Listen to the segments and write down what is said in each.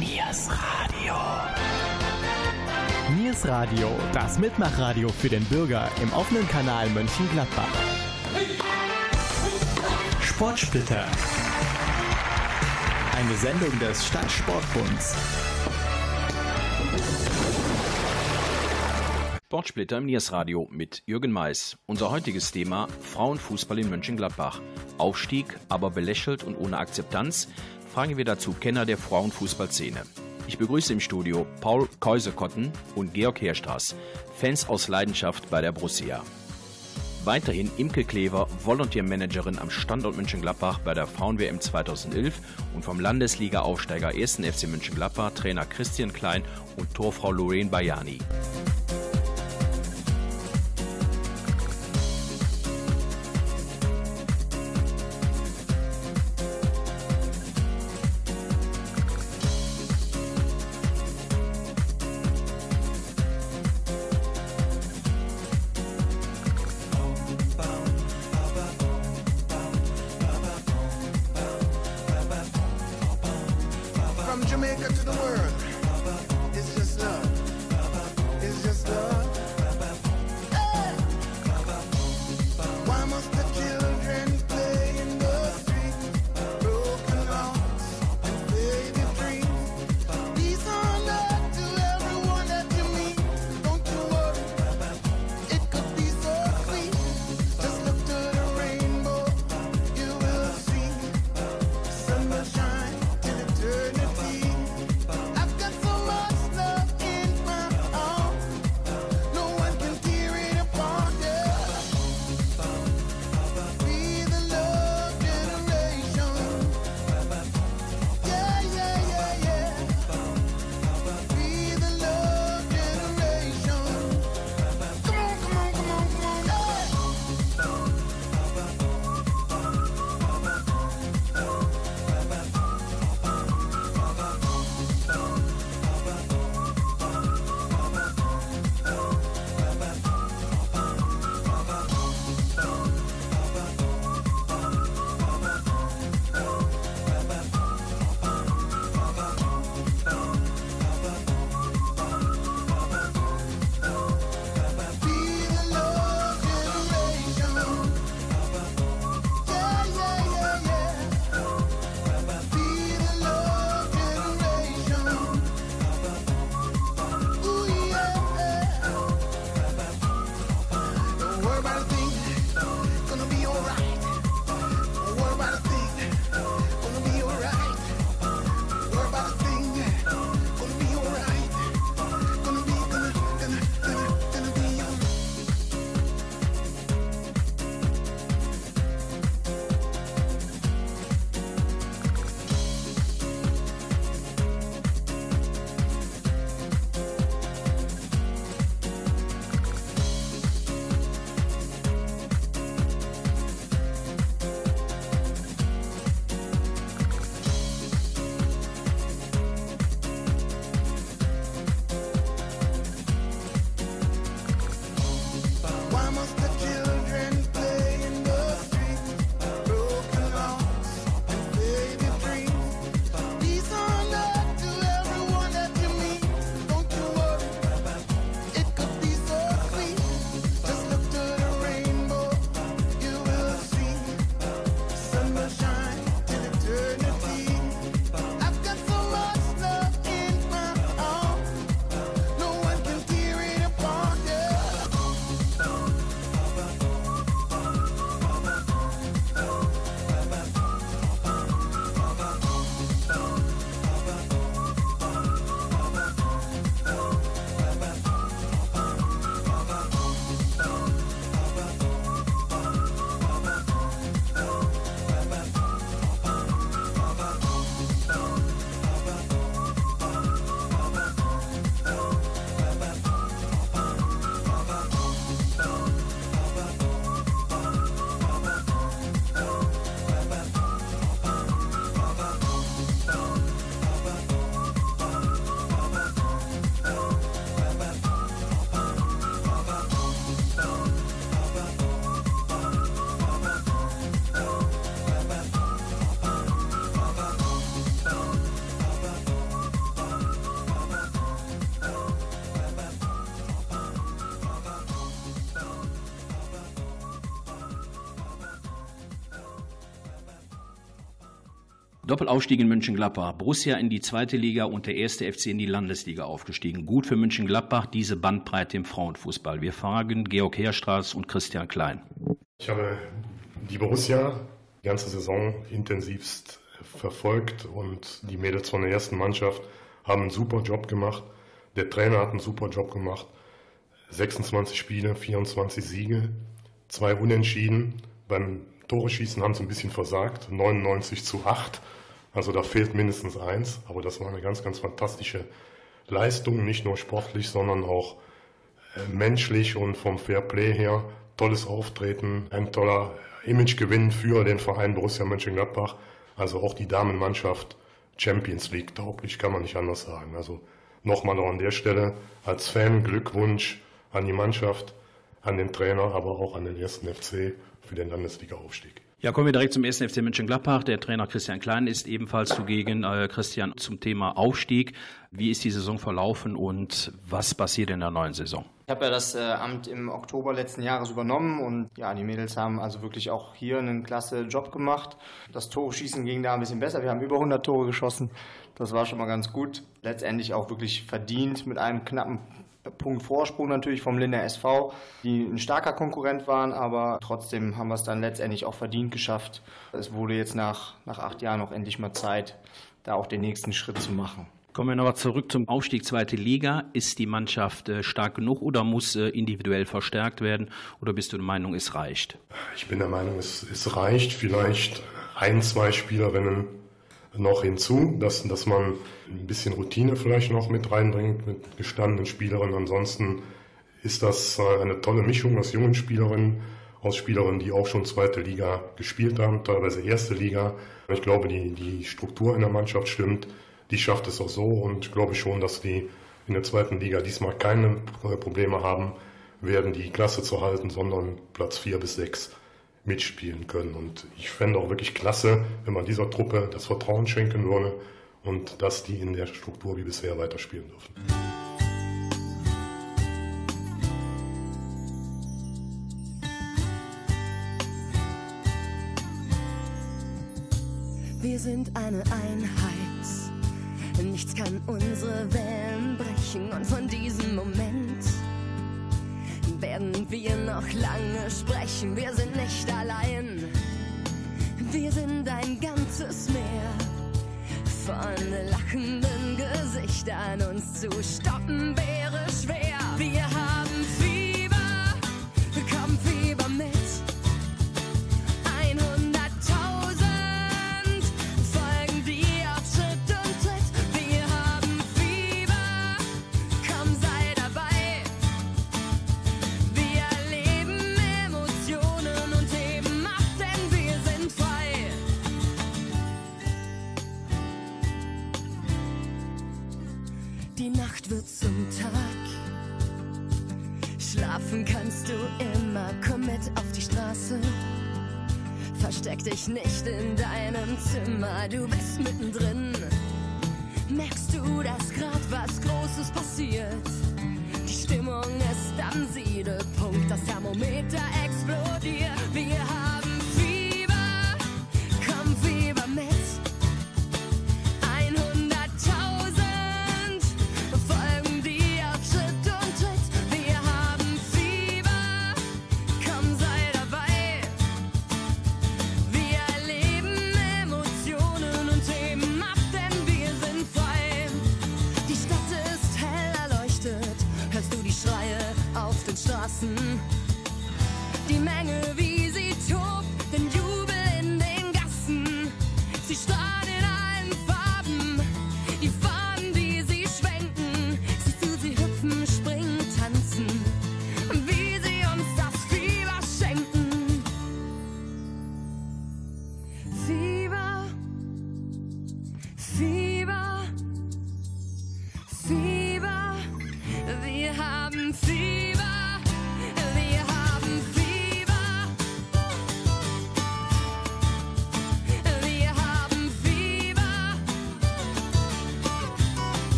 Niers Radio. Niers Radio, das Mitmachradio für den Bürger im offenen Kanal Mönchengladbach. Sportsplitter. Eine Sendung des Stadtsportbunds. Sportsplitter im Niersradio mit Jürgen Mais. Unser heutiges Thema Frauenfußball in Mönchengladbach. Aufstieg, aber belächelt und ohne Akzeptanz, fragen wir dazu Kenner der Frauenfußballszene. Ich begrüße im Studio Paul Käusekotten und Georg Herstraß, Fans aus Leidenschaft bei der Borussia. Weiterhin Imke Klever, Volontiermanagerin am Standort Mönchengladbach bei der Frauen-WM 2011 und vom Landesliga-Aufsteiger 1. FC Mönchengladbach Trainer Christian Klein und Torfrau Lorraine Bayani. Doppelaufstieg in Mönchengladbach, Borussia in die zweite Liga und der erste FC in die Landesliga aufgestiegen. Gut für Mönchengladbach, diese Bandbreite im Frauenfußball. Wir fragen Georg Herstraß und Christian Klein. Ich habe die Borussia die ganze Saison intensivst verfolgt und die Mädels von der ersten Mannschaft haben einen super Job gemacht. Der Trainer hat einen super Job gemacht. 26 Spiele, 24 Siege, zwei Unentschieden. Beim Tore-Schießen haben sie ein bisschen versagt, 99 zu 8. Also da fehlt mindestens eins, aber das war eine ganz, ganz fantastische Leistung, nicht nur sportlich, sondern auch äh, menschlich und vom Fairplay her. Tolles Auftreten, ein toller Imagegewinn für den Verein Borussia Mönchengladbach. Also auch die Damenmannschaft Champions League tauglich, kann man nicht anders sagen. Also nochmal noch an der Stelle als Fan Glückwunsch an die Mannschaft, an den Trainer, aber auch an den ersten FC für den Landesliga-Aufstieg. Ja, kommen wir direkt zum ersten FC Mönchengladbach. Der Trainer Christian Klein ist ebenfalls zugegen. Äh, Christian, zum Thema Aufstieg. Wie ist die Saison verlaufen und was passiert in der neuen Saison? Ich habe ja das äh, Amt im Oktober letzten Jahres übernommen und ja, die Mädels haben also wirklich auch hier einen klasse Job gemacht. Das Tore-Schießen ging da ein bisschen besser. Wir haben über 100 Tore geschossen. Das war schon mal ganz gut. Letztendlich auch wirklich verdient mit einem knappen Punkt Vorsprung natürlich vom Linder SV, die ein starker Konkurrent waren, aber trotzdem haben wir es dann letztendlich auch verdient geschafft. Es wurde jetzt nach, nach acht Jahren auch endlich mal Zeit, da auch den nächsten Schritt zu machen. Kommen wir nochmal zurück zum Aufstieg zweite Liga. Ist die Mannschaft äh, stark genug oder muss äh, individuell verstärkt werden? Oder bist du der Meinung, es reicht? Ich bin der Meinung, es, es reicht. Vielleicht ein, zwei Spielerinnen noch hinzu, dass, dass man ein bisschen Routine vielleicht noch mit reinbringt mit gestandenen Spielerinnen. Ansonsten ist das äh, eine tolle Mischung aus jungen Spielerinnen, aus Spielerinnen, die auch schon zweite Liga gespielt haben, teilweise erste Liga. Ich glaube, die, die Struktur in der Mannschaft stimmt. Die schafft es auch so und ich glaube schon, dass die in der zweiten Liga diesmal keine Probleme haben werden, die Klasse zu halten, sondern Platz vier bis sechs mitspielen können. Und ich fände auch wirklich klasse, wenn man dieser Truppe das Vertrauen schenken würde und dass die in der Struktur wie bisher weiterspielen dürfen. Wir sind eine Einheit. Nichts kann unsere Wellen brechen und von diesem Moment werden wir noch lange sprechen. Wir sind nicht allein. Wir sind ein ganzes Meer von lachenden Gesichtern. Uns zu stoppen wäre schwer. Wir haben Versteck dich nicht in deinem Zimmer, du bist mittendrin. Merkst du, dass grad was Großes passiert? Die Stimmung ist am Siedepunkt, das Thermometer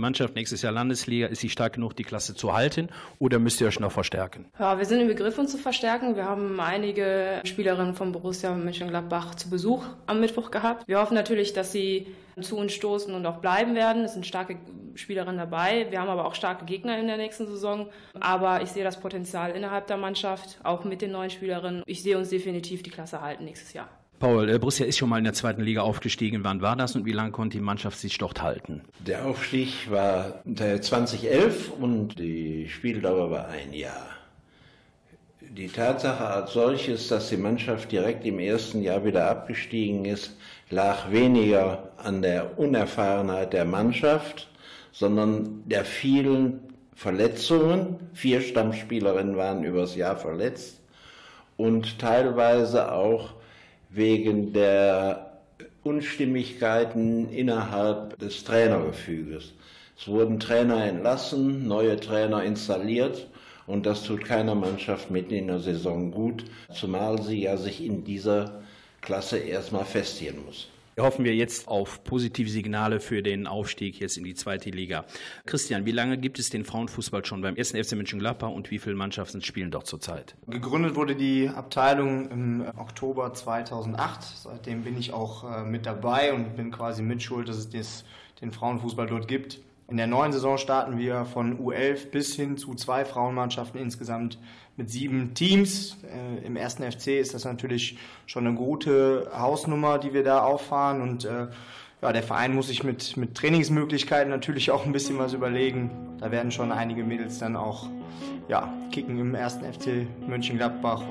Mannschaft nächstes Jahr Landesliga, ist sie stark genug, die Klasse zu halten oder müsst ihr euch noch verstärken? Ja, wir sind im Begriff, uns zu verstärken. Wir haben einige Spielerinnen von Borussia Mönchengladbach zu Besuch am Mittwoch gehabt. Wir hoffen natürlich, dass sie zu uns stoßen und auch bleiben werden. Es sind starke Spielerinnen dabei. Wir haben aber auch starke Gegner in der nächsten Saison. Aber ich sehe das Potenzial innerhalb der Mannschaft, auch mit den neuen Spielerinnen. Ich sehe uns definitiv die Klasse halten nächstes Jahr. Paul, äh, Borussia ist schon mal in der zweiten Liga aufgestiegen. Wann war das und wie lange konnte die Mannschaft sich dort halten? Der Aufstieg war 2011 und die Spieldauer war ein Jahr. Die Tatsache als solches, dass die Mannschaft direkt im ersten Jahr wieder abgestiegen ist, lag weniger an der Unerfahrenheit der Mannschaft, sondern der vielen Verletzungen. Vier Stammspielerinnen waren übers Jahr verletzt und teilweise auch wegen der Unstimmigkeiten innerhalb des Trainergefüges. Es wurden Trainer entlassen, neue Trainer installiert und das tut keiner Mannschaft mitten in der Saison gut, zumal sie ja sich in dieser Klasse erstmal festigen muss. Hoffen wir jetzt auf positive Signale für den Aufstieg jetzt in die zweite Liga. Christian, wie lange gibt es den Frauenfußball schon beim 1. FC Mönchengladbach und wie viele Mannschaften spielen dort zurzeit? Gegründet wurde die Abteilung im Oktober 2008. Seitdem bin ich auch äh, mit dabei und bin quasi mitschuld, dass es den Frauenfußball dort gibt. In der neuen Saison starten wir von U11 bis hin zu zwei Frauenmannschaften insgesamt mit sieben Teams. Äh, Im ersten FC ist das natürlich schon eine gute Hausnummer, die wir da auffahren und äh, ja, der Verein muss sich mit, mit Trainingsmöglichkeiten natürlich auch ein bisschen was überlegen. Da werden schon einige Mädels dann auch ja, kicken im ersten FC Mönchengladbach.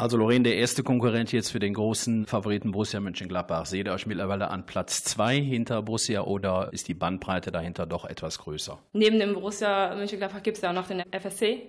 Also Lorraine, der erste Konkurrent jetzt für den großen Favoriten Borussia Mönchengladbach. Seht ihr euch mittlerweile an Platz zwei hinter Borussia oder ist die Bandbreite dahinter doch etwas größer? Neben dem Borussia Mönchengladbach gibt es ja auch noch den FSC.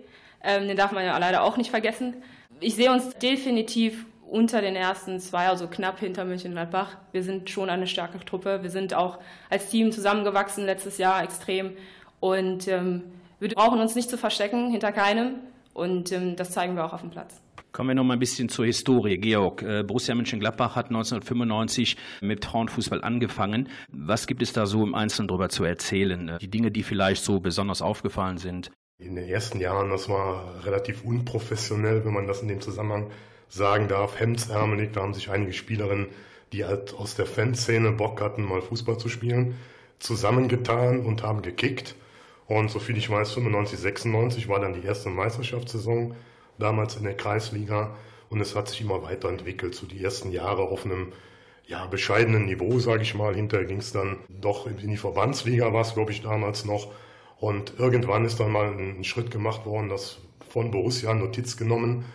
Ähm, den darf man ja leider auch nicht vergessen. Ich sehe uns definitiv unter den ersten zwei, also knapp hinter Mönchengladbach. Wir sind schon eine starke Truppe. Wir sind auch als Team zusammengewachsen letztes Jahr extrem. Und ähm, wir brauchen uns nicht zu verstecken hinter keinem. Und ähm, das zeigen wir auch auf dem Platz. Kommen wir noch mal ein bisschen zur Historie. Georg, äh, Borussia Mönchengladbach hat 1995 mit Frauenfußball angefangen. Was gibt es da so im Einzelnen darüber zu erzählen? Die Dinge, die vielleicht so besonders aufgefallen sind? In den ersten Jahren, das war relativ unprofessionell, wenn man das in dem Zusammenhang sagen darf, hemdsärmelig. Da haben sich einige Spielerinnen, die halt aus der Fanszene Bock hatten, mal Fußball zu spielen, zusammengetan und haben gekickt. Und soviel ich weiß, 95, 96 war dann die erste Meisterschaftssaison, damals in der Kreisliga. Und es hat sich immer weiterentwickelt. So die ersten Jahre auf einem ja, bescheidenen Niveau, sage ich mal. Hinterher ging es dann doch in die Verbandsliga, war es, glaube ich, damals noch. Und irgendwann ist dann mal ein Schritt gemacht worden, dass von Borussia Notiz genommen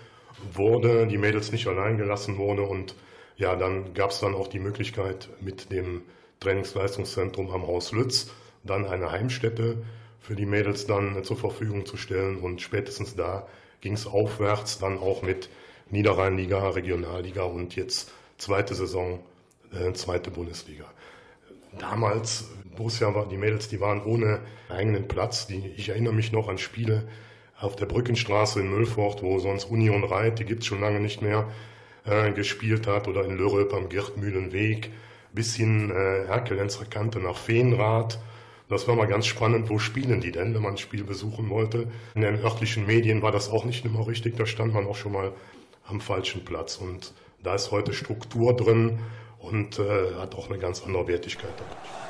wurde, die Mädels nicht allein gelassen wurde und ja, dann gab es dann auch die Möglichkeit mit dem Trainingsleistungszentrum am Haus Lütz dann eine Heimstätte für die Mädels dann zur Verfügung zu stellen und spätestens da ging es aufwärts dann auch mit Niederrheinliga, Regionalliga und jetzt zweite Saison, äh, zweite Bundesliga. Damals, Borussia war, die Mädels, die waren ohne eigenen Platz. Die, ich erinnere mich noch an Spiele, auf der Brückenstraße in Müllfort, wo sonst Union Reit, die gibt's schon lange nicht mehr, äh, gespielt hat, oder in Lörröp am Girtmühlenweg, bisschen äh, Herkelenzrer Kante nach Feenrath. Das war mal ganz spannend, wo spielen die denn, wenn man ein Spiel besuchen wollte. In den örtlichen Medien war das auch nicht immer richtig, da stand man auch schon mal am falschen Platz. Und da ist heute Struktur drin und äh, hat auch eine ganz andere Wertigkeit dadurch.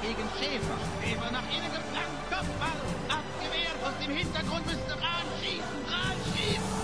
Gegen Schäfer. Schäfer nach innen geflankt, Kopfball, abgewehrt, aus dem Hintergrund müsste Rahn schießen, Rahn schießt.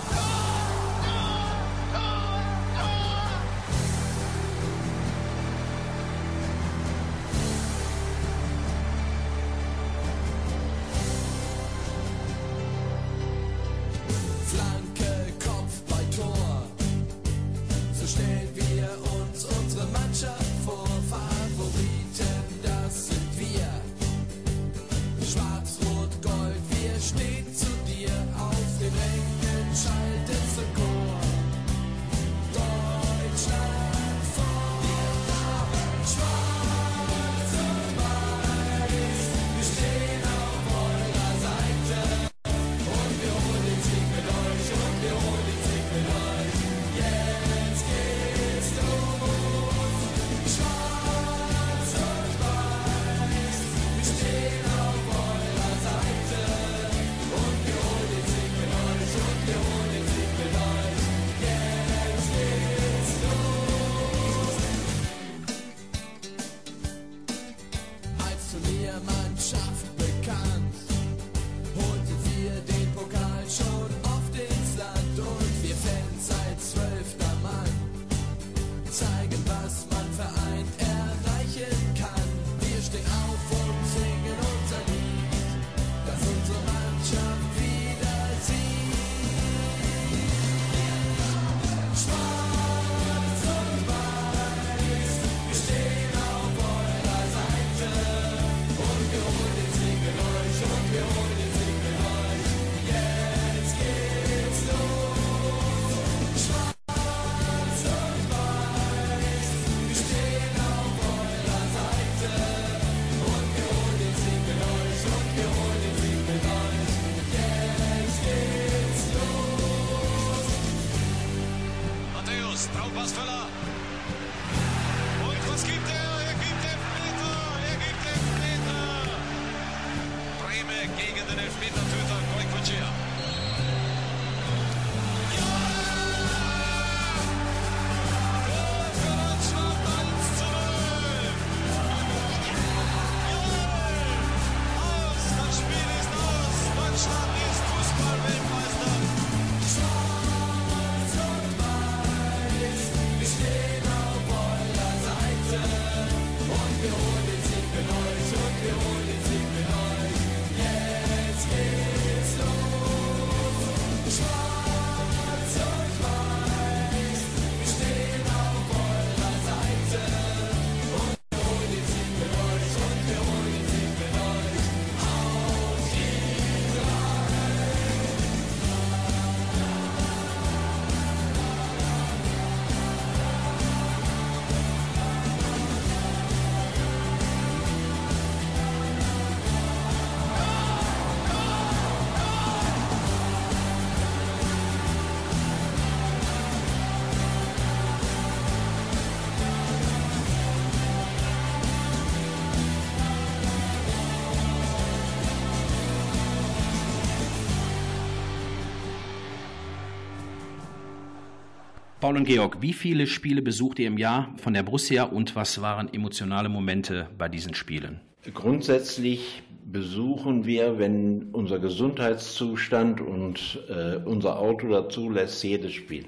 Paul und Georg, wie viele Spiele besucht ihr im Jahr von der Borussia und was waren emotionale Momente bei diesen Spielen? Grundsätzlich besuchen wir, wenn unser Gesundheitszustand und äh, unser Auto dazu lässt, jedes Spiel.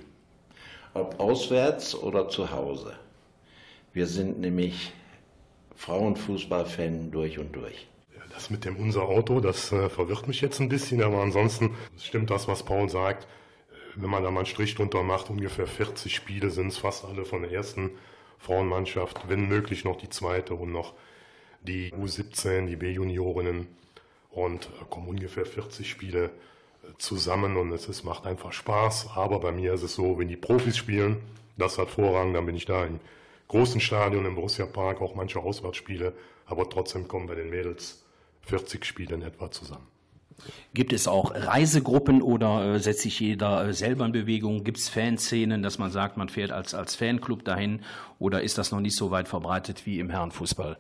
Ob auswärts oder zu Hause. Wir sind nämlich Frauenfußballfan durch und durch. Das mit dem unser Auto, das äh, verwirrt mich jetzt ein bisschen, aber ansonsten stimmt das, was Paul sagt. Wenn man da mal einen Strich drunter macht, ungefähr 40 Spiele sind es fast alle von der ersten Frauenmannschaft, wenn möglich noch die zweite und noch die U17, die B-Juniorinnen und äh, kommen ungefähr 40 Spiele äh, zusammen und es ist, macht einfach Spaß. Aber bei mir ist es so, wenn die Profis spielen, das hat Vorrang, dann bin ich da im großen Stadion im Borussia Park, auch manche Auswärtsspiele, aber trotzdem kommen bei den Mädels 40 Spiele in etwa zusammen. Gibt es auch Reisegruppen oder äh, setzt sich jeder äh, selber in Bewegung? Gibt es Fanszenen, dass man sagt, man fährt als, als Fanclub dahin oder ist das noch nicht so weit verbreitet wie im Herrenfußball?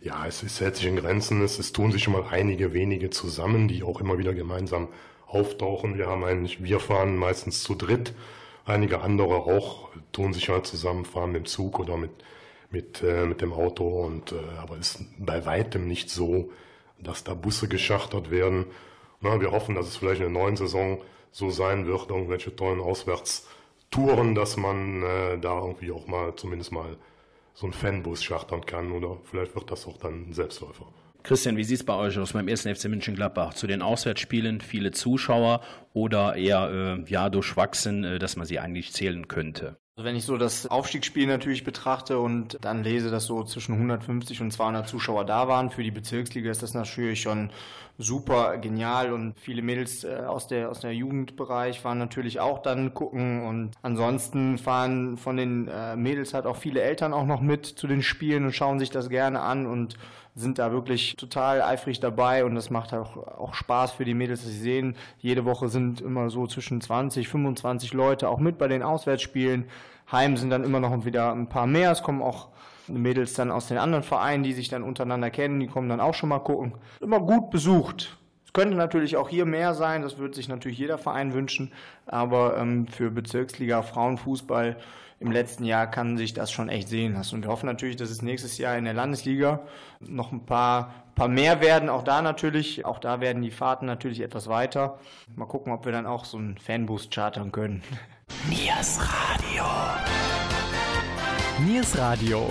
Ja, es ist hält sich in Grenzen. Es, es tun sich schon mal einige wenige zusammen, die auch immer wieder gemeinsam auftauchen. Wir haben eigentlich, wir fahren meistens zu dritt. Einige andere auch tun sich halt zusammen, fahren mit dem Zug oder mit, mit, äh, mit dem Auto. Und, äh, aber es ist bei weitem nicht so, dass da Busse geschachtert werden. Na, wir hoffen, dass es vielleicht in der neuen Saison so sein wird, irgendwelche tollen Auswärtstouren, dass man äh, da irgendwie auch mal zumindest mal so einen Fanbus schachtern kann oder vielleicht wird das auch dann ein Selbstläufer. Christian, wie sieht es bei euch aus beim 1. FC München-Gladbach? Zu den Auswärtsspielen viele Zuschauer oder eher äh, ja durchwachsen, äh, dass man sie eigentlich zählen könnte? Also wenn ich so das Aufstiegsspiel natürlich betrachte und dann lese, dass so zwischen 150 und 200 Zuschauer da waren, für die Bezirksliga ist das natürlich schon super genial. Und viele Mädels äh, aus der aus der Jugendbereich waren natürlich auch dann gucken. Und ansonsten fahren von den äh, Mädels halt auch viele Eltern auch noch mit zu den Spielen und schauen sich das gerne an. Und sind da wirklich total eifrig dabei und das macht auch, auch Spaß für die Mädels, dass sie sehen, jede Woche sind immer so zwischen 20, 25 Leute auch mit bei den Auswärtsspielen. Heim sind dann immer noch wieder ein paar mehr. Es kommen auch Mädels dann aus den anderen Vereinen, die sich dann untereinander kennen, die kommen dann auch schon mal gucken. Immer gut besucht. Es könnte natürlich auch hier mehr sein, das würde sich natürlich jeder Verein wünschen, aber ähm, für Bezirksliga Frauenfußball im letzten Jahr kann sich das schon echt sehen lassen. Und wir hoffen natürlich, dass es nächstes Jahr in der Landesliga noch ein paar, paar mehr werden. Auch da natürlich, auch da werden die Fahrten natürlich etwas weiter. Mal gucken, ob wir dann auch so einen Fanbus chartern können. Niers Radio. Niers Radio.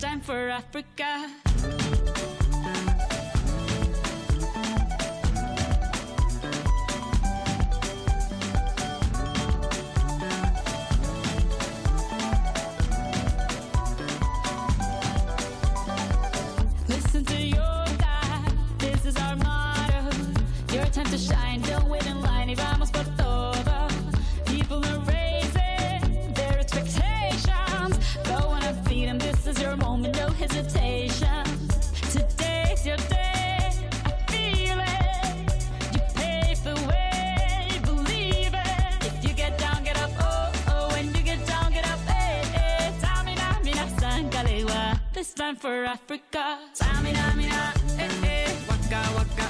time for Africa. Hesitation. Today's your day, I feel it. You pave the way, believe it. If you get down, get up, oh, oh. When you get down, get up, mina, sangalewa. This time for Africa. Mina, eh, eh. Waka, waka,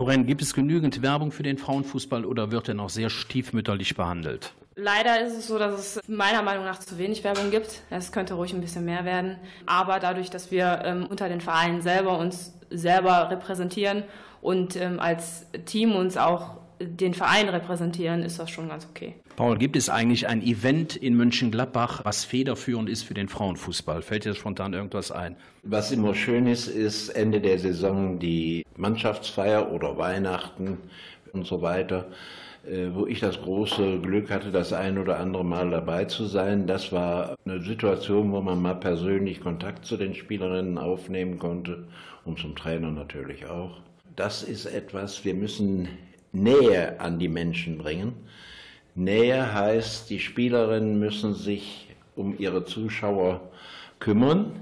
Loren, gibt es genügend Werbung für den Frauenfußball oder wird er noch sehr stiefmütterlich behandelt? Leider ist es so, dass es meiner Meinung nach zu wenig Werbung gibt. Es könnte ruhig ein bisschen mehr werden. Aber dadurch, dass wir ähm, unter den Vereinen selber uns selber repräsentieren und ähm, als Team uns auch den Verein repräsentieren, ist das schon ganz okay. Paul, gibt es eigentlich ein Event in Mönchengladbach, was federführend ist für den Frauenfußball? Fällt dir spontan irgendwas ein? Was immer schön ist, ist Ende der Saison die Mannschaftsfeier oder Weihnachten und so weiter, äh, wo ich das große Glück hatte, das ein oder andere Mal dabei zu sein. Das war eine Situation, wo man mal persönlich Kontakt zu den Spielerinnen aufnehmen konnte und zum Trainer natürlich auch. Das ist etwas, wir müssen Nähe an die Menschen bringen. Nähe heißt, die Spielerinnen müssen sich um ihre Zuschauer kümmern.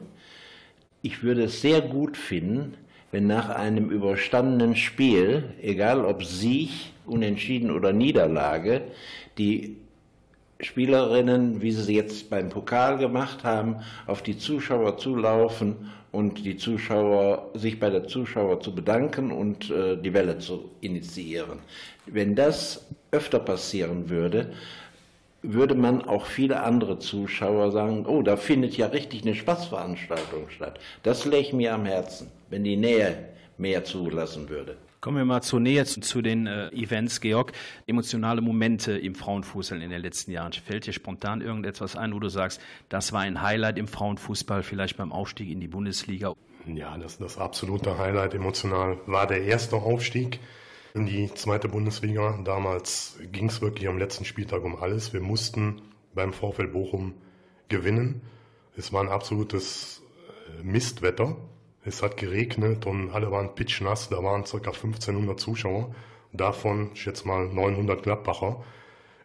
Ich würde es sehr gut finden, wenn nach einem überstandenen Spiel, egal ob Sieg, Unentschieden oder Niederlage, die Spielerinnen, wie sie sie jetzt beim Pokal gemacht haben, auf die Zuschauer zulaufen und die Zuschauer sich bei der Zuschauer zu bedanken und äh, die Welle zu initiieren. Wenn das öfter passieren würde, würde man auch viele andere Zuschauer sagen, oh, da findet ja richtig eine Spaßveranstaltung statt. Das läge mir am Herzen, wenn die Nähe mehr zulassen würde. Kommen wir mal zur Nähe zu, zu den äh, Events, Georg. Emotionale Momente im Frauenfußball in den letzten Jahren. Fällt dir spontan irgendetwas ein, wo du sagst, das war ein Highlight im Frauenfußball, vielleicht beim Aufstieg in die Bundesliga? Ja, das, das absolute Highlight emotional war der erste Aufstieg in die zweite Bundesliga. Damals ging es wirklich am letzten Spieltag um alles. Wir mussten beim VfL Bochum gewinnen. Es war ein absolutes äh, Mistwetter. Es hat geregnet und alle waren pitchnass. Da waren ca. 1500 Zuschauer. Davon, ich schätze mal, 900 Gladbacher.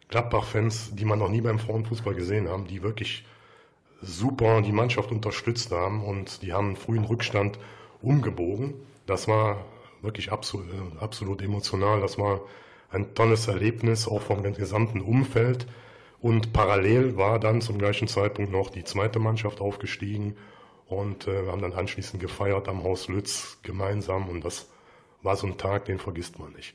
Gladbach-Fans, die man noch nie beim Frauenfußball gesehen haben, die wirklich super die Mannschaft unterstützt haben und die haben einen frühen Rückstand umgebogen. Das war wirklich absolut, absolut emotional. Das war ein tolles Erlebnis, auch vom gesamten Umfeld. Und parallel war dann zum gleichen Zeitpunkt noch die zweite Mannschaft aufgestiegen und äh, wir haben dann anschließend gefeiert am Haus Lütz gemeinsam und das war so ein Tag, den vergisst man nicht.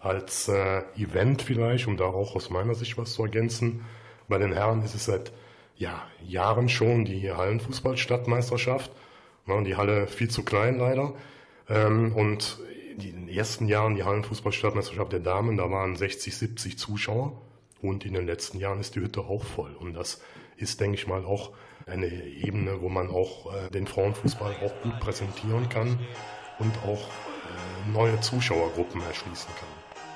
Als äh, Event vielleicht, um da auch aus meiner Sicht was zu ergänzen, bei den Herren ist es seit ja, Jahren schon die Hallenfußballstadtmeisterschaft. Ja, die Halle viel zu klein leider. Ähm, und in den ersten Jahren die Hallenfußballstadtmeisterschaft der Damen, da waren 60, 70 Zuschauer. Und in den letzten Jahren ist die Hütte auch voll. Und das ist, denke ich mal, auch eine Ebene, wo man auch äh, den Frauenfußball auch gut präsentieren kann und auch äh, neue Zuschauergruppen erschließen kann.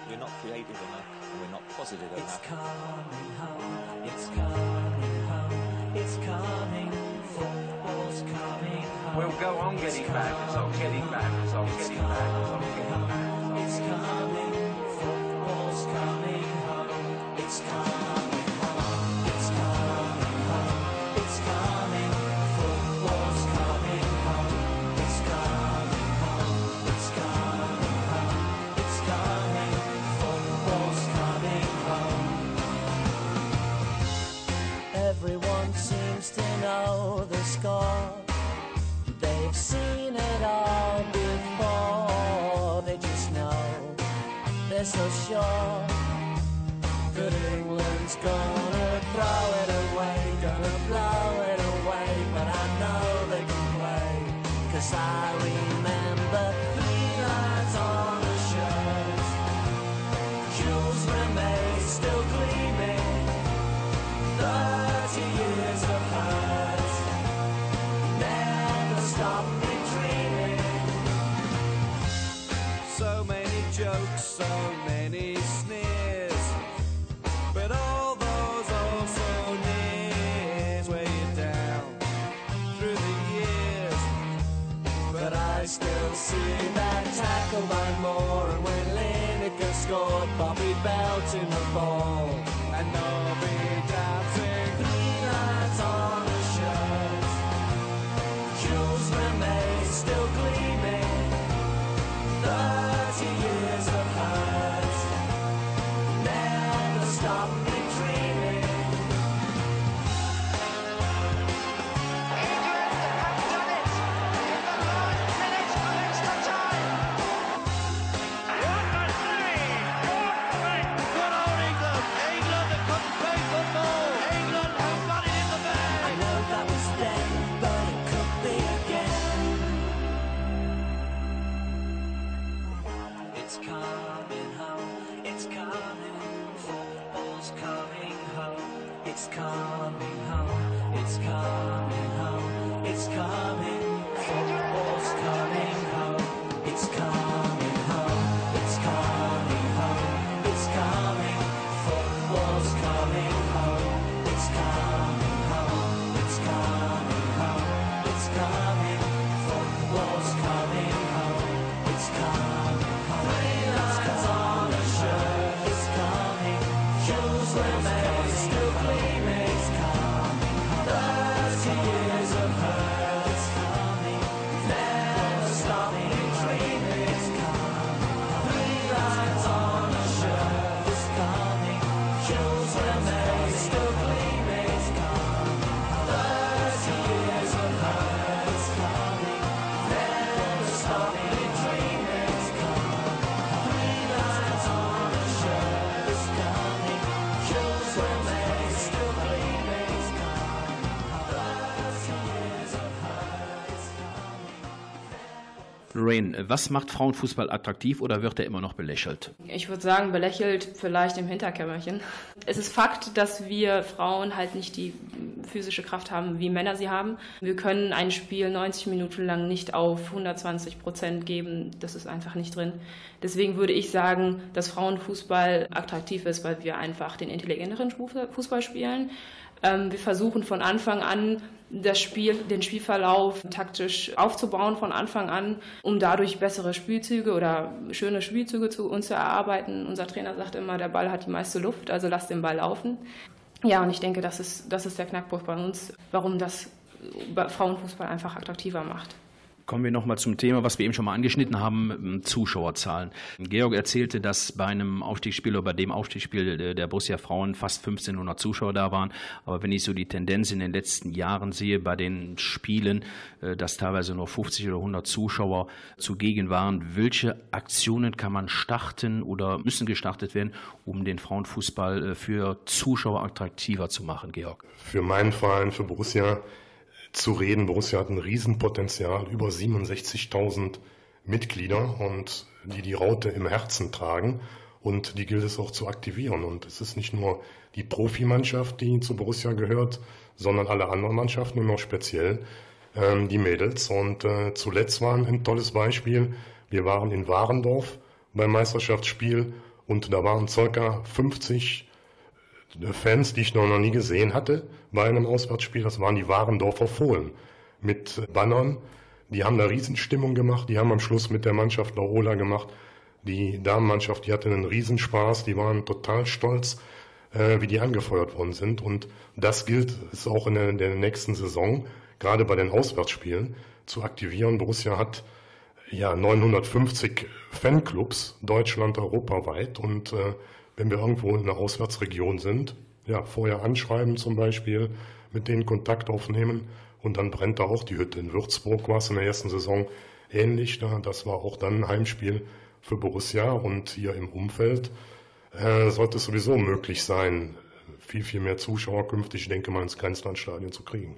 We're not creative enough, and we're not positive It's enough. coming home, it's coming home, it's coming, football's coming home. We'll go on getting back, so getting back, so getting back, so getting back. It's coming, football's coming home, it's coming Lorraine, was macht Frauenfußball attraktiv oder wird er immer noch belächelt? Ich würde sagen, belächelt vielleicht im Hinterkämmerchen. Es ist Fakt, dass wir Frauen halt nicht die physische Kraft haben, wie Männer sie haben. Wir können ein Spiel 90 Minuten lang nicht auf 120 Prozent geben. Das ist einfach nicht drin. Deswegen würde ich sagen, dass Frauenfußball attraktiv ist, weil wir einfach den intelligenteren Fußball spielen. Ähm, wir versuchen von Anfang an das Spiel, den Spielverlauf taktisch aufzubauen von Anfang an, um dadurch bessere Spielzüge oder schöne Spielzüge zu uns zu erarbeiten. Unser Trainer sagt immer, der Ball hat die meiste Luft, also lasst den Ball laufen. Ja, und ich denke, das ist, das ist der Knackpunkt bei uns, warum das Frauenfußball einfach attraktiver macht. Kommen wir nochmal zum Thema, was wir eben schon mal angeschnitten haben, ähm, Zuschauerzahlen. Georg erzählte, dass bei einem Aufstiegsspiel oder bei dem Aufstiegsspiel der- der Borussia Frauen fast 1500 Zuschauer da waren. Aber wenn ich so die Tendenz in den letzten Jahren sehe bei den Spielen, äh, dass teilweise nur 50 oder 100 Zuschauer zugegen waren, welche Aktionen kann man starten oder müssen gestartet werden, um den Frauenfußball äh, für Zuschauer attraktiver zu machen, Georg? Für meinen Verein, für Borussia zu reden. Borussia hat ein Riesenpotenzial, über 67.000 Mitglieder und die die Raute im Herzen tragen und die gilt es auch zu aktivieren. Und es ist nicht nur die Profimannschaft, die zu Borussia gehört, sondern alle anderen Mannschaften und auch speziell ähm, die Mädels. Und äh, zuletzt war ein tolles Beispiel. Wir waren in Warendorf beim Meisterschaftsspiel und da waren circa 50 Fans, die ich noch nie gesehen hatte bei einem Auswärtsspiel. Das waren die Warendorfer Fohlen mit Bannern. Die haben da Riesenstimmung gemacht. Die haben am Schluss mit der Mannschaft Larola gemacht. Die Damenmannschaft, die hatte einen Riesenspaß. Die waren total stolz, äh, wie die angefeuert worden sind. Und das gilt es auch in der, in der nächsten Saison, gerade bei den Auswärtsspielen, zu aktivieren. Borussia hat ja 950 Fanclubs, Deutschland, europaweit. Und äh, wenn wir irgendwo in einer Auswärtsregion sind, ja, vorher anschreiben zum Beispiel, mit denen Kontakt aufnehmen und dann brennt da auch die Hütte. In Würzburg war es in der ersten Saison ähnlich. Da, das war auch dann ein Heimspiel für Borussia und hier im Umfeld äh, sollte es sowieso möglich sein, viel, viel mehr Zuschauer künftig, denke mal, ins Grenzlandstadion zu kriegen.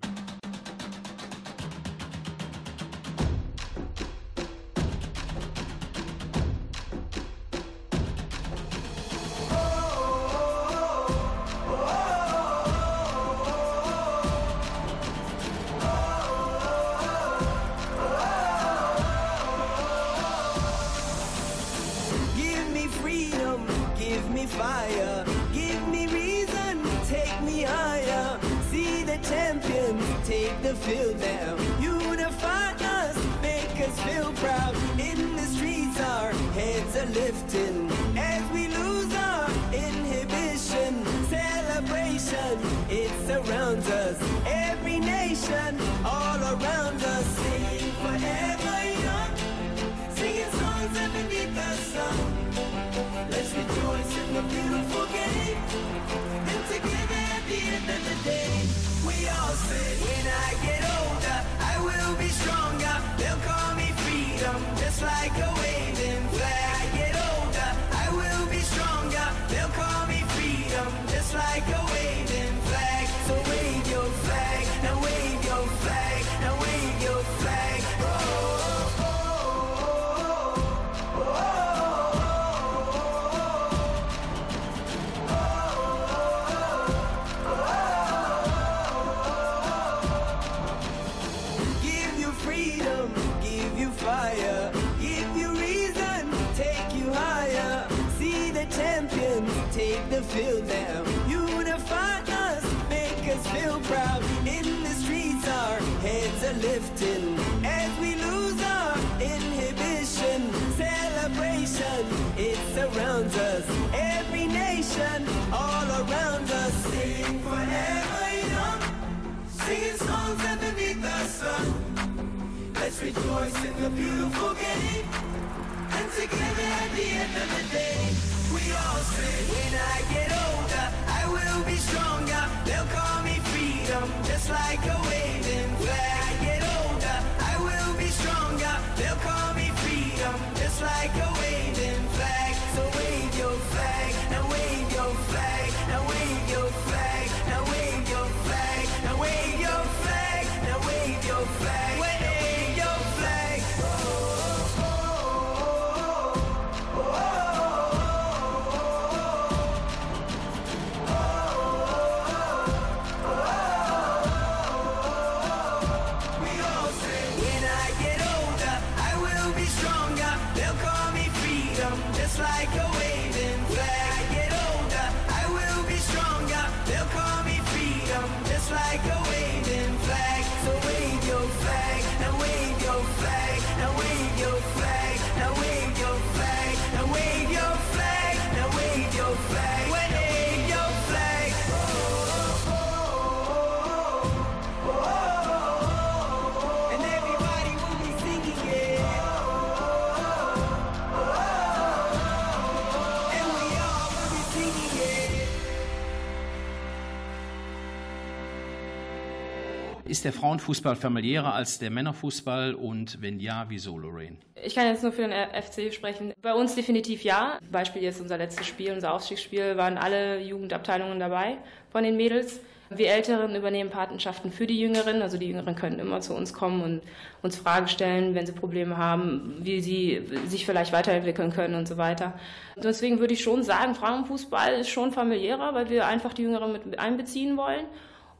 Songs underneath the sun. Let's rejoice in the beautiful game. And together at the end of the day, we all say, when I get older, I will be stronger. They'll call me freedom, just like a waving flag. I get older, I will be stronger. They'll call me freedom, just like a waving Ist der Frauenfußball familiärer als der Männerfußball und wenn ja, wieso, Lorraine? Ich kann jetzt nur für den FC sprechen. Bei uns definitiv ja. Beispiel jetzt unser letztes Spiel, unser Aufstiegsspiel, waren alle Jugendabteilungen dabei von den Mädels. Wir Älteren übernehmen Patenschaften für die Jüngeren. Also die Jüngeren können immer zu uns kommen und uns Fragen stellen, wenn sie Probleme haben, wie sie sich vielleicht weiterentwickeln können und so weiter. Deswegen würde ich schon sagen, Frauenfußball ist schon familiärer, weil wir einfach die Jüngeren mit einbeziehen wollen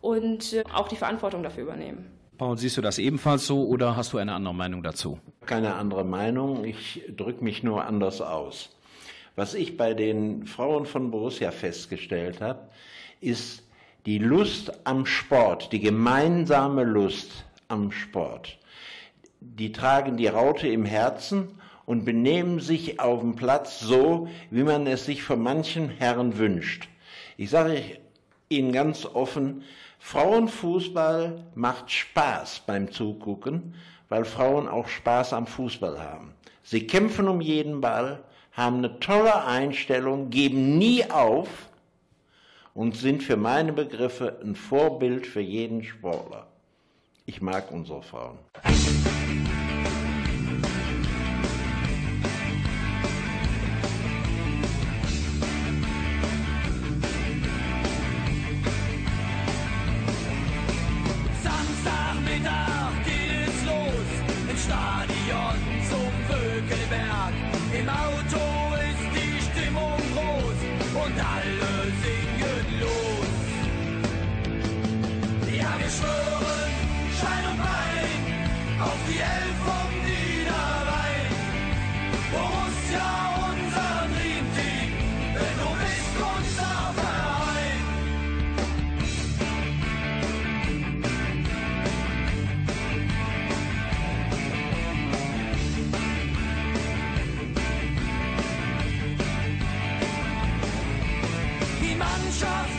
und äh, auch die Verantwortung dafür übernehmen. Paul, siehst du das ebenfalls so oder hast du eine andere Meinung dazu? Keine andere Meinung, ich drücke mich nur anders aus. Was ich bei den Frauen von Borussia festgestellt habe, ist die Lust am Sport, die gemeinsame Lust am Sport. Die tragen die Raute im Herzen und benehmen sich auf dem Platz so, wie man es sich von manchen Herren wünscht. Ich sage Ihnen ganz offen, Frauenfußball macht Spaß beim Zugucken, weil Frauen auch Spaß am Fußball haben. Sie kämpfen um jeden Ball, haben eine tolle Einstellung, geben nie auf und sind für meine Begriffe ein Vorbild für jeden Sportler. Ich mag unsere Frauen. Mannschaft,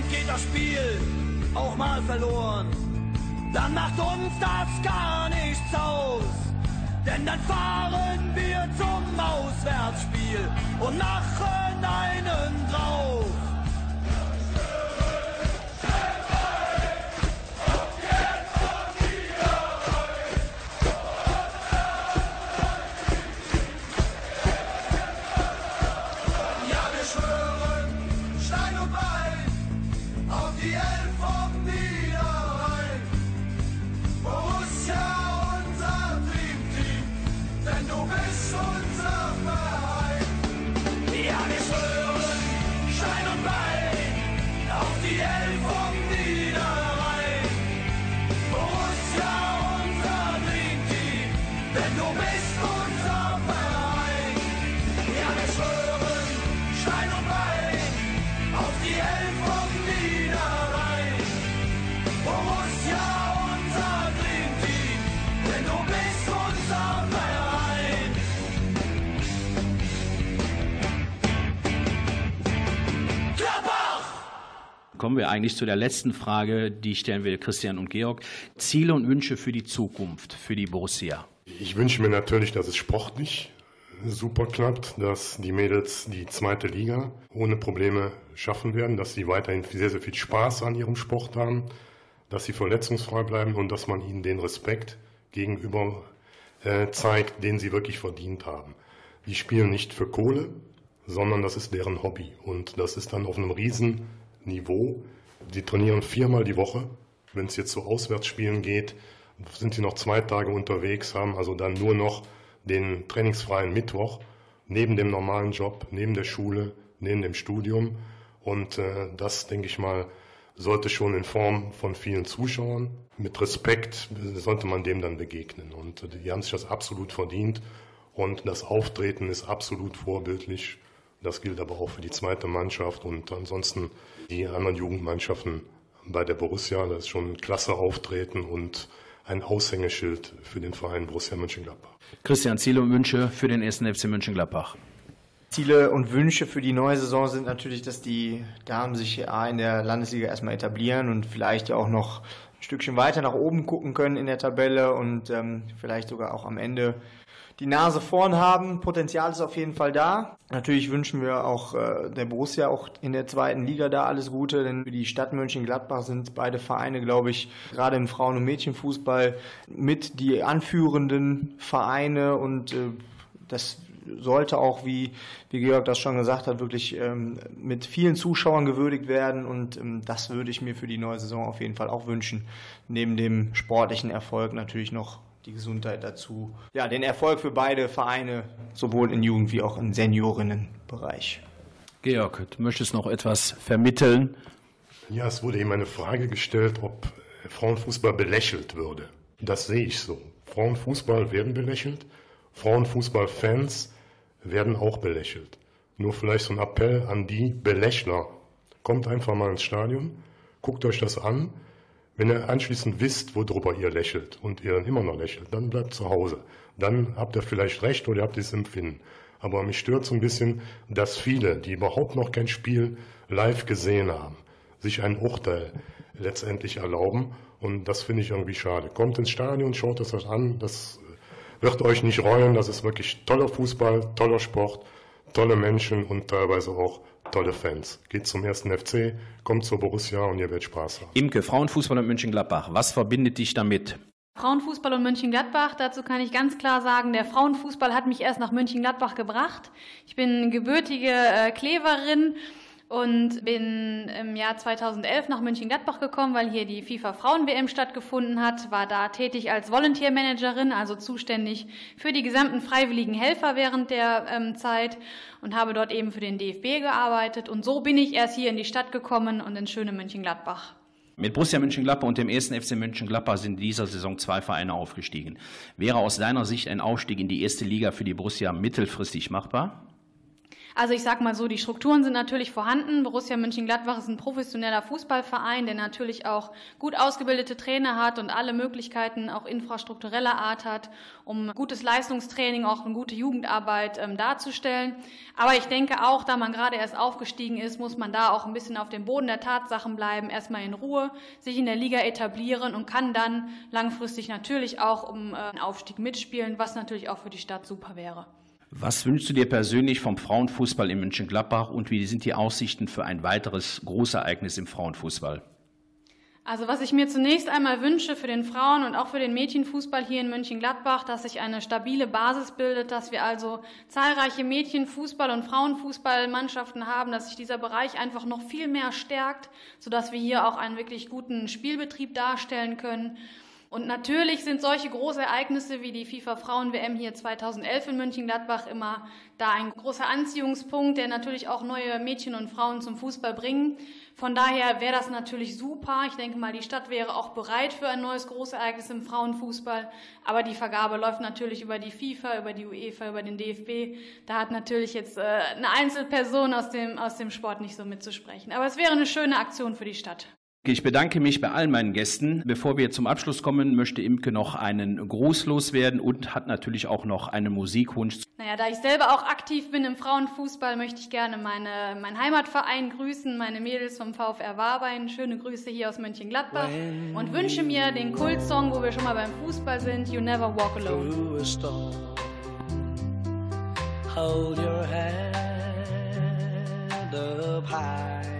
Und geht das Spiel auch mal verloren, dann macht uns das gar nichts aus. Denn dann fahren wir zum Auswärtsspiel und machen einen drauf. Kommen wir eigentlich zu der letzten Frage, die stellen wir Christian und Georg. Ziele und Wünsche für die Zukunft, für die Borussia. Ich wünsche mir natürlich, dass es sportlich super klappt, dass die Mädels die zweite Liga ohne Probleme schaffen werden, dass sie weiterhin sehr, sehr viel Spaß an ihrem Sport haben, dass sie verletzungsfrei bleiben und dass man ihnen den Respekt gegenüber äh, zeigt, den sie wirklich verdient haben. Die spielen nicht für Kohle, sondern das ist deren Hobby und das ist dann auf einem riesen Niveau. Die trainieren viermal die Woche. Wenn es jetzt zu Auswärtsspielen geht, sind sie noch zwei Tage unterwegs, haben also dann nur noch den trainingsfreien Mittwoch neben dem normalen Job, neben der Schule, neben dem Studium. Und äh, das, denke ich mal, sollte schon in Form von vielen Zuschauern mit Respekt sollte man dem dann begegnen. Und äh, die haben sich das absolut verdient. Und das Auftreten ist absolut vorbildlich. Das gilt aber auch für die zweite Mannschaft und ansonsten die anderen Jugendmannschaften bei der Borussia. Das ist schon ein klasse Auftreten und ein Aushängeschild für den Verein Borussia Mönchengladbach. Christian, Ziele und Wünsche für den ersten FC Mönchengladbach. Ziele und Wünsche für die neue Saison sind natürlich, dass die Damen sich A in der Landesliga erstmal etablieren und vielleicht ja auch noch ein Stückchen weiter nach oben gucken können in der Tabelle und ähm, vielleicht sogar auch am Ende die Nase vorn haben. Potenzial ist auf jeden Fall da. Natürlich wünschen wir auch äh, der Borussia auch in der zweiten Liga da alles Gute, denn für die Stadt Mönchengladbach sind beide Vereine, glaube ich, gerade im Frauen- und Mädchenfußball mit die anführenden Vereine und äh, das sollte auch, wie, wie Georg das schon gesagt hat, wirklich ähm, mit vielen Zuschauern gewürdigt werden. Und ähm, das würde ich mir für die neue Saison auf jeden Fall auch wünschen. Neben dem sportlichen Erfolg natürlich noch die Gesundheit dazu. Ja, den Erfolg für beide Vereine, sowohl in Jugend- wie auch im Seniorinnenbereich. Georg, du möchtest noch etwas vermitteln? Ja, es wurde eben eine Frage gestellt, ob Frauenfußball belächelt würde. Das sehe ich so. Frauenfußball werden belächelt, Frauenfußballfans werden auch belächelt. Nur vielleicht so ein Appell an die Belächler. Kommt einfach mal ins Stadion, guckt euch das an. Wenn ihr anschließend wisst, worüber ihr lächelt und ihr dann immer noch lächelt, dann bleibt zu Hause. Dann habt ihr vielleicht recht oder ihr habt dieses Empfinden. Aber mich stört so ein bisschen, dass viele, die überhaupt noch kein Spiel live gesehen haben, sich ein Urteil letztendlich erlauben Und das finde ich irgendwie schade. Kommt ins Stadion, schaut es euch an. Das wird euch nicht reuen. Das ist wirklich toller Fußball, toller Sport, tolle Menschen und teilweise auch tolle Fans. Geht zum ersten FC, kommt zur Borussia und ihr werdet Spaß haben. Imke, Frauenfußball und Mönchengladbach, was verbindet dich damit? Frauenfußball und Mönchengladbach, dazu kann ich ganz klar sagen, der Frauenfußball hat mich erst nach Mönchengladbach gebracht. Ich bin gebürtige äh, Kleverin und bin im Jahr 2011 nach Mönchengladbach gekommen, weil hier die FIFA Frauen-WM stattgefunden hat, war da tätig als Volunteer-Managerin, also zuständig für die gesamten freiwilligen Helfer während der ähm, Zeit und habe dort eben für den DFB gearbeitet und so bin ich erst hier in die Stadt gekommen und ins schöne Mönchengladbach. Mit Borussia Mönchengladbach und dem ersten FC Mönchengladbach sind in dieser Saison zwei Vereine aufgestiegen. Wäre aus deiner Sicht ein Aufstieg in die erste Liga für die Borussia mittelfristig machbar? Also ich sag mal so, die Strukturen sind natürlich vorhanden. Borussia Mönchengladbach ist ein professioneller Fußballverein, der natürlich auch gut ausgebildete Trainer hat und alle Möglichkeiten auch infrastruktureller Art hat, um gutes Leistungstraining, auch eine gute Jugendarbeit ähm, darzustellen. Aber ich denke auch, da man gerade erst aufgestiegen ist, muss man da auch ein bisschen auf dem Boden der Tatsachen bleiben, erstmal in Ruhe, sich in der Liga etablieren und kann dann langfristig natürlich auch um äh, einen Aufstieg mitspielen, was natürlich auch für die Stadt super wäre. Was wünschst du dir persönlich vom Frauenfußball in Mönchengladbach und wie sind die Aussichten für ein weiteres Großereignis im Frauenfußball? Also was ich mir zunächst einmal wünsche für den Frauen- und auch für den Mädchenfußball hier in Mönchengladbach, dass sich eine stabile Basis bildet, dass wir also zahlreiche Mädchenfußball- und Frauenfußballmannschaften haben, dass sich dieser Bereich einfach noch viel mehr stärkt, sodass wir hier auch einen wirklich guten Spielbetrieb darstellen können. Und natürlich sind solche Großereignisse wie die FIFA Frauen-WM hier 2011 in Mönchengladbach immer da ein großer Anziehungspunkt, der natürlich auch neue Mädchen und Frauen zum Fußball bringen. Von daher wäre das natürlich super. Ich denke mal, die Stadt wäre auch bereit für ein neues Großereignis im Frauenfußball. Aber die Vergabe läuft natürlich über die FIFA, über die UEFA, über den DFB. Da hat natürlich jetzt äh, eine Einzelperson aus dem, aus dem Sport nicht so mitzusprechen. Aber es wäre eine schöne Aktion für die Stadt. Ich bedanke mich bei allen meinen Gästen. Bevor wir zum Abschluss kommen, möchte Imke noch einen Gruß loswerden und hat natürlich auch noch einen Musikwunsch. Naja, da ich selber auch aktiv bin im Frauenfußball, möchte ich gerne meine, meinen Heimatverein grüßen, meine Mädels vom VfR Warbein. Schöne Grüße hier aus Mönchengladbach und wünsche mir den Kultsong, wo wir schon mal beim Fußball sind, You Never Walk Alone. Hold your head up high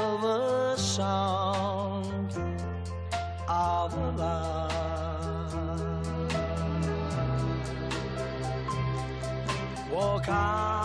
我看